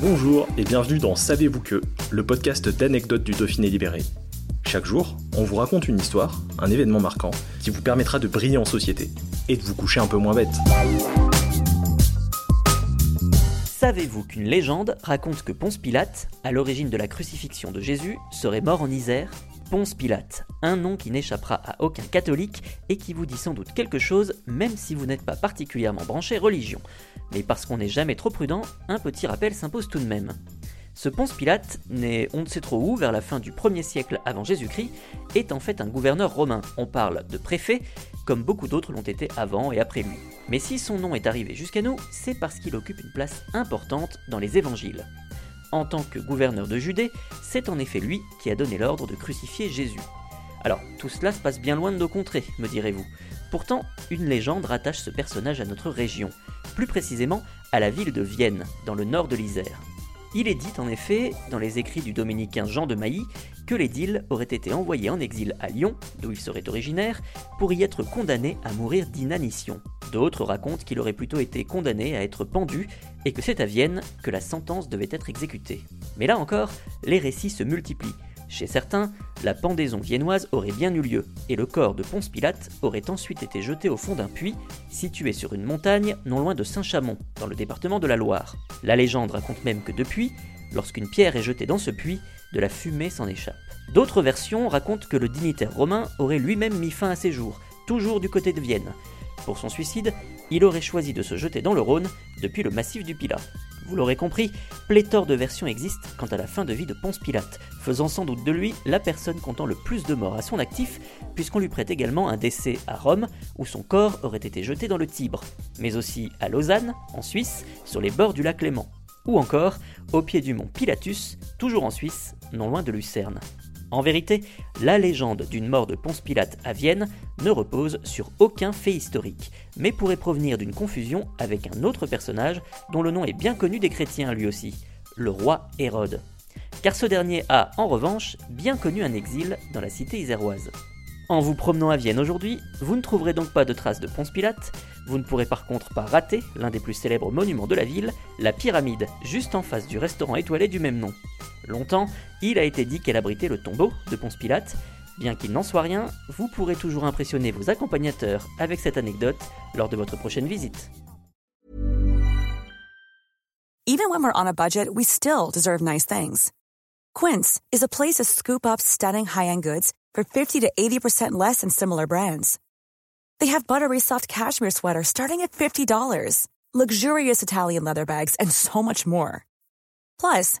Bonjour et bienvenue dans Savez-vous que, le podcast d'anecdotes du Dauphiné libéré. Chaque jour, on vous raconte une histoire, un événement marquant, qui vous permettra de briller en société et de vous coucher un peu moins bête. Savez-vous qu'une légende raconte que Ponce Pilate, à l'origine de la crucifixion de Jésus, serait mort en Isère? Ponce Pilate, un nom qui n'échappera à aucun catholique et qui vous dit sans doute quelque chose même si vous n'êtes pas particulièrement branché religion. Mais parce qu'on n'est jamais trop prudent, un petit rappel s'impose tout de même. Ce Ponce Pilate, né on ne sait trop où vers la fin du 1er siècle avant Jésus-Christ, est en fait un gouverneur romain. On parle de préfet, comme beaucoup d'autres l'ont été avant et après lui. Mais si son nom est arrivé jusqu'à nous, c'est parce qu'il occupe une place importante dans les évangiles. En tant que gouverneur de Judée, c'est en effet lui qui a donné l'ordre de crucifier Jésus. Alors, tout cela se passe bien loin de nos contrées, me direz-vous. Pourtant, une légende rattache ce personnage à notre région, plus précisément à la ville de Vienne, dans le nord de l'Isère. Il est dit en effet, dans les écrits du dominicain Jean de Mailly, que l'édile aurait été envoyé en exil à Lyon, d'où il serait originaire, pour y être condamné à mourir d'inanition. D'autres racontent qu'il aurait plutôt été condamné à être pendu et que c'est à Vienne que la sentence devait être exécutée. Mais là encore, les récits se multiplient. Chez certains, la pendaison viennoise aurait bien eu lieu, et le corps de Ponce Pilate aurait ensuite été jeté au fond d'un puits, situé sur une montagne non loin de Saint-Chamond, dans le département de la Loire. La légende raconte même que depuis, lorsqu'une pierre est jetée dans ce puits, de la fumée s'en échappe. D'autres versions racontent que le dignitaire romain aurait lui-même mis fin à ses jours, toujours du côté de Vienne. Pour son suicide, il aurait choisi de se jeter dans le Rhône depuis le massif du Pilat. Vous l'aurez compris, pléthore de versions existent quant à la fin de vie de Ponce Pilate, faisant sans doute de lui la personne comptant le plus de morts à son actif, puisqu'on lui prête également un décès à Rome, où son corps aurait été jeté dans le Tibre, mais aussi à Lausanne, en Suisse, sur les bords du lac Léman, ou encore au pied du mont Pilatus, toujours en Suisse, non loin de Lucerne. En vérité, la légende d'une mort de Ponce Pilate à Vienne ne repose sur aucun fait historique, mais pourrait provenir d'une confusion avec un autre personnage dont le nom est bien connu des chrétiens lui aussi, le roi Hérode. Car ce dernier a, en revanche, bien connu un exil dans la cité iséroise. En vous promenant à Vienne aujourd'hui, vous ne trouverez donc pas de traces de Ponce Pilate, vous ne pourrez par contre pas rater l'un des plus célèbres monuments de la ville, la pyramide, juste en face du restaurant étoilé du même nom. Longtemps, il a été dit qu'elle abritait le tombeau de Ponce Pilate. Bien qu'il n'en soit rien, vous pourrez toujours impressionner vos accompagnateurs avec cette anecdote lors de votre prochaine visite. Even when we're on a budget, we still deserve nice things. Quince is a place to scoop up stunning high-end goods for 50 to 80% less than similar brands. They have buttery soft cashmere sweaters starting at $50, luxurious Italian leather bags, and so much more. Plus,